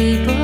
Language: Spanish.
people